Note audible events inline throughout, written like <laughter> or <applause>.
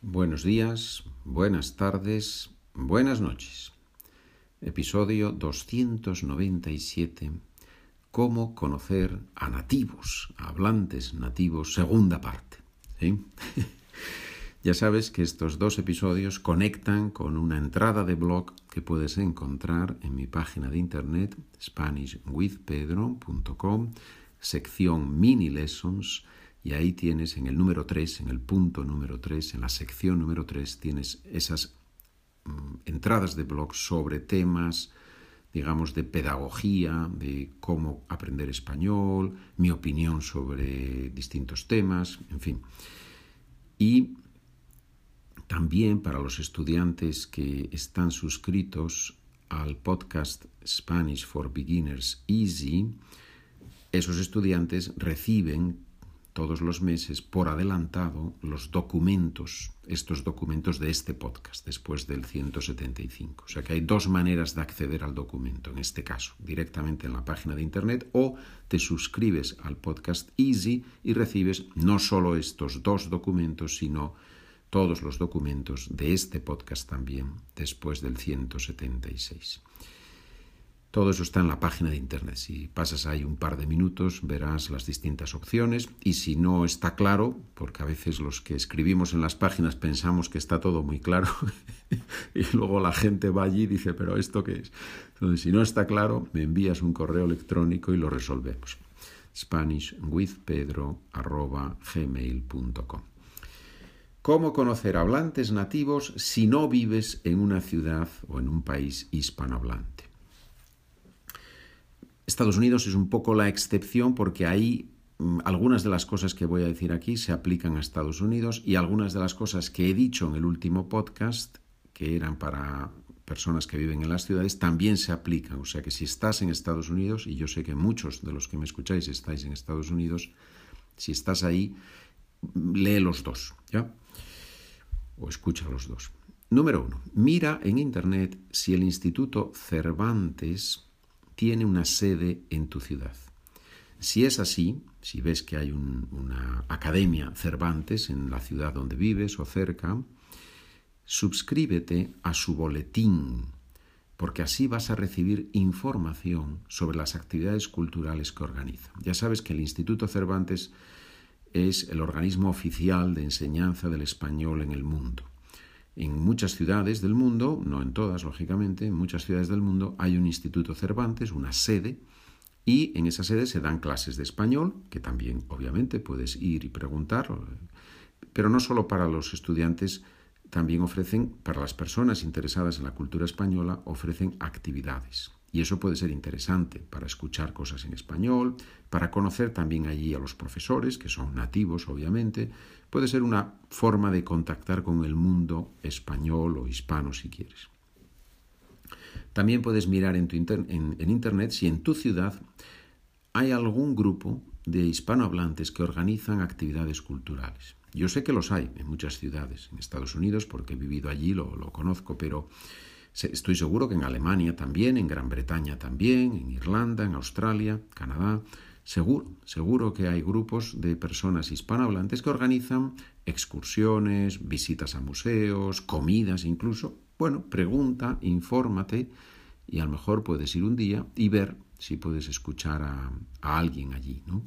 Buenos días, buenas tardes, buenas noches. Episodio 297. Cómo conocer a nativos, a hablantes nativos, segunda parte. <laughs> ya sabes que estos dos episodios conectan con una entrada de blog que puedes encontrar en mi página de internet SpanishWithPedro.com, sección mini lessons y ahí tienes en el número 3, en el punto número 3, en la sección número 3, tienes esas mm, entradas de blog sobre temas, digamos, de pedagogía, de cómo aprender español, mi opinión sobre distintos temas, en fin. Y también para los estudiantes que están suscritos al podcast Spanish for Beginners Easy, esos estudiantes reciben todos los meses por adelantado los documentos, estos documentos de este podcast, después del 175. O sea que hay dos maneras de acceder al documento, en este caso, directamente en la página de Internet o te suscribes al podcast Easy y recibes no solo estos dos documentos, sino todos los documentos de este podcast también, después del 176. Todo eso está en la página de internet. Si pasas ahí un par de minutos verás las distintas opciones y si no está claro, porque a veces los que escribimos en las páginas pensamos que está todo muy claro <laughs> y luego la gente va allí y dice, pero ¿esto qué es? Entonces, si no está claro, me envías un correo electrónico y lo resolvemos. SpanishWithPedro.gmail.com ¿Cómo conocer hablantes nativos si no vives en una ciudad o en un país hispanohablante? Estados Unidos es un poco la excepción porque ahí mm, algunas de las cosas que voy a decir aquí se aplican a Estados Unidos y algunas de las cosas que he dicho en el último podcast, que eran para personas que viven en las ciudades, también se aplican. O sea que si estás en Estados Unidos, y yo sé que muchos de los que me escucháis estáis en Estados Unidos, si estás ahí, lee los dos, ¿ya? O escucha los dos. Número uno, mira en Internet si el Instituto Cervantes tiene una sede en tu ciudad. Si es así, si ves que hay una academia Cervantes en la ciudad donde vives o cerca, suscríbete a su boletín, porque así vas a recibir información sobre las actividades culturales que organiza. Ya sabes que el Instituto Cervantes es el organismo oficial de enseñanza del español en el mundo. En muchas ciudades del mundo, no en todas, lógicamente, en muchas ciudades del mundo hay un Instituto Cervantes, una sede, y en esa sede se dan clases de español, que también obviamente puedes ir y preguntar, pero no solo para los estudiantes, también ofrecen, para las personas interesadas en la cultura española, ofrecen actividades. Y eso puede ser interesante para escuchar cosas en español, para conocer también allí a los profesores, que son nativos, obviamente. Puede ser una forma de contactar con el mundo español o hispano, si quieres. También puedes mirar en, tu en Internet si en tu ciudad hay algún grupo de hispanohablantes que organizan actividades culturales. Yo sé que los hay en muchas ciudades, en Estados Unidos, porque he vivido allí, lo, lo conozco, pero Estoy seguro que en Alemania también, en Gran Bretaña también, en Irlanda, en Australia, Canadá. Seguro, seguro que hay grupos de personas hispanohablantes que organizan excursiones, visitas a museos, comidas incluso. Bueno, pregunta, infórmate y a lo mejor puedes ir un día y ver si puedes escuchar a, a alguien allí. ¿no?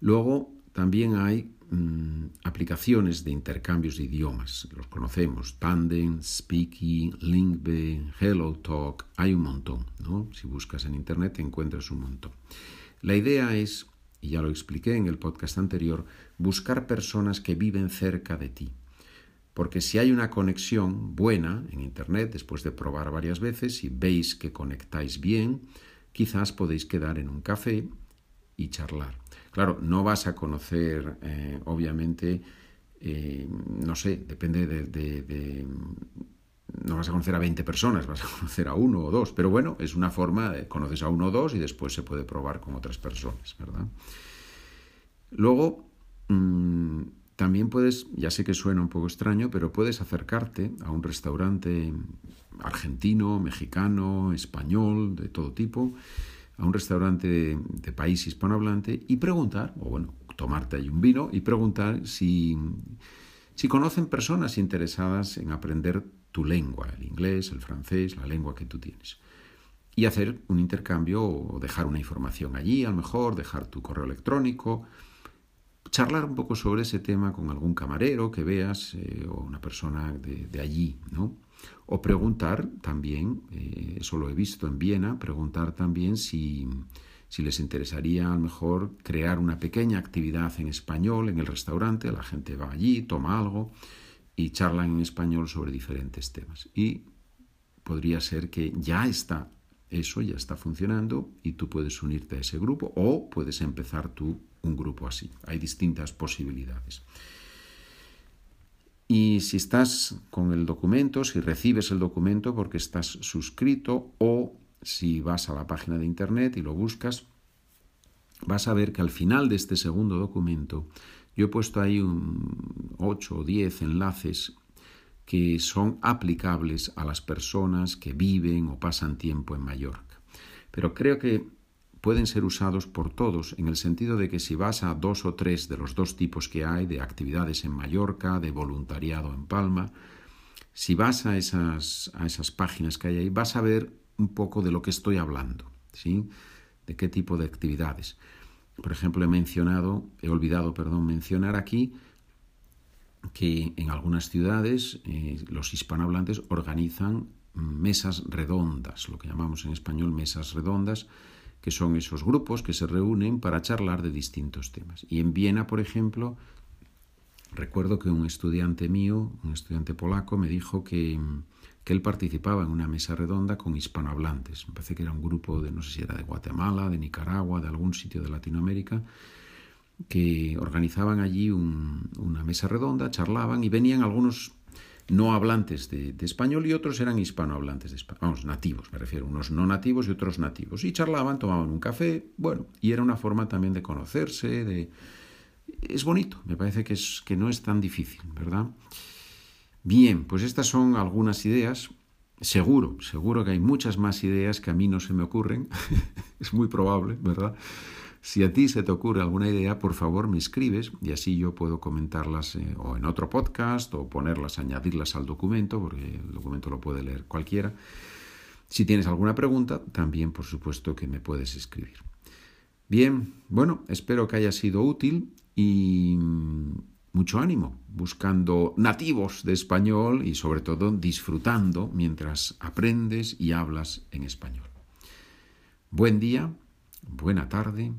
Luego también hay Mm, aplicaciones de intercambios de idiomas. Los conocemos, Tandem, Speaky, Linkbe, HelloTalk, hay un montón. ¿no? Si buscas en Internet encuentras un montón. La idea es, y ya lo expliqué en el podcast anterior, buscar personas que viven cerca de ti. Porque si hay una conexión buena en Internet, después de probar varias veces, y veis que conectáis bien, quizás podéis quedar en un café y charlar. Claro, no vas a conocer, eh, obviamente, eh, no sé, depende de, No vas a conocer a 20 personas, vas a conocer a uno o dos, pero bueno, es una forma, de, conoces a uno o dos y después se puede probar con otras personas, ¿verdad? Luego, mm, también puedes, ya sé que suena un poco extraño, pero puedes acercarte a un restaurante argentino, mexicano, español, de todo tipo, a un restaurante de, país hispanohablante y preguntar, o bueno, tomarte ahí un vino y preguntar si, si conocen personas interesadas en aprender tu lengua, el inglés, el francés, la lengua que tú tienes. Y hacer un intercambio o dejar una información allí, a lo mejor, dejar tu correo electrónico, charlar un poco sobre ese tema con algún camarero que veas eh, o una persona de, de, allí, ¿no? O preguntar también, eh, eso lo he visto en Viena, preguntar también si, si les interesaría a lo mejor crear una pequeña actividad en español en el restaurante, la gente va allí, toma algo y charlan en español sobre diferentes temas. Y podría ser que ya está eso, ya está funcionando y tú puedes unirte a ese grupo o puedes empezar tú un grupo así. Hay distintas posibilidades. Y si estás con el documento, si recibes el documento porque estás suscrito o si vas a la página de internet y lo buscas, vas a ver que al final de este segundo documento yo he puesto ahí un 8 o 10 enlaces que son aplicables a las personas que viven o pasan tiempo en Mallorca. Pero creo que pueden ser usados por todos, en el sentido de que si vas a dos o tres de los dos tipos que hay, de actividades en Mallorca, de voluntariado en Palma, si vas a esas, a esas páginas que hay ahí, vas a ver un poco de lo que estoy hablando, ¿sí? De qué tipo de actividades. Por ejemplo, he mencionado, he olvidado, perdón, mencionar aquí que en algunas ciudades eh, los hispanohablantes organizan mesas redondas, lo que llamamos en español mesas redondas, que son esos grupos que se reúnen para charlar de distintos temas. Y en Viena, por ejemplo, recuerdo que un estudiante mío, un estudiante polaco, me dijo que, que él participaba en una mesa redonda con hispanohablantes. Me parece que era un grupo de, no sé si era de Guatemala, de Nicaragua, de algún sitio de Latinoamérica, que organizaban allí una mesa redonda, charlaban y venían algunos no hablantes de, español y otros eran hispanohablantes de español, vamos, nativos, me refiero, unos no nativos y otros nativos. Y charlaban, tomaban un café, bueno, y era una forma también de conocerse, de... Es bonito, me parece que, es, que no es tan difícil, ¿verdad? Bien, pues estas son algunas ideas. Seguro, seguro que hay muchas más ideas que a mí no se me ocurren. <laughs> es muy probable, ¿verdad? Si a ti se te ocurre alguna idea, por favor me escribes y así yo puedo comentarlas eh, o en otro podcast o ponerlas, añadirlas al documento, porque el documento lo puede leer cualquiera. Si tienes alguna pregunta, también por supuesto que me puedes escribir. Bien, bueno, espero que haya sido útil y mucho ánimo buscando nativos de español y sobre todo disfrutando mientras aprendes y hablas en español. Buen día, buena tarde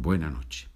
Buena noche.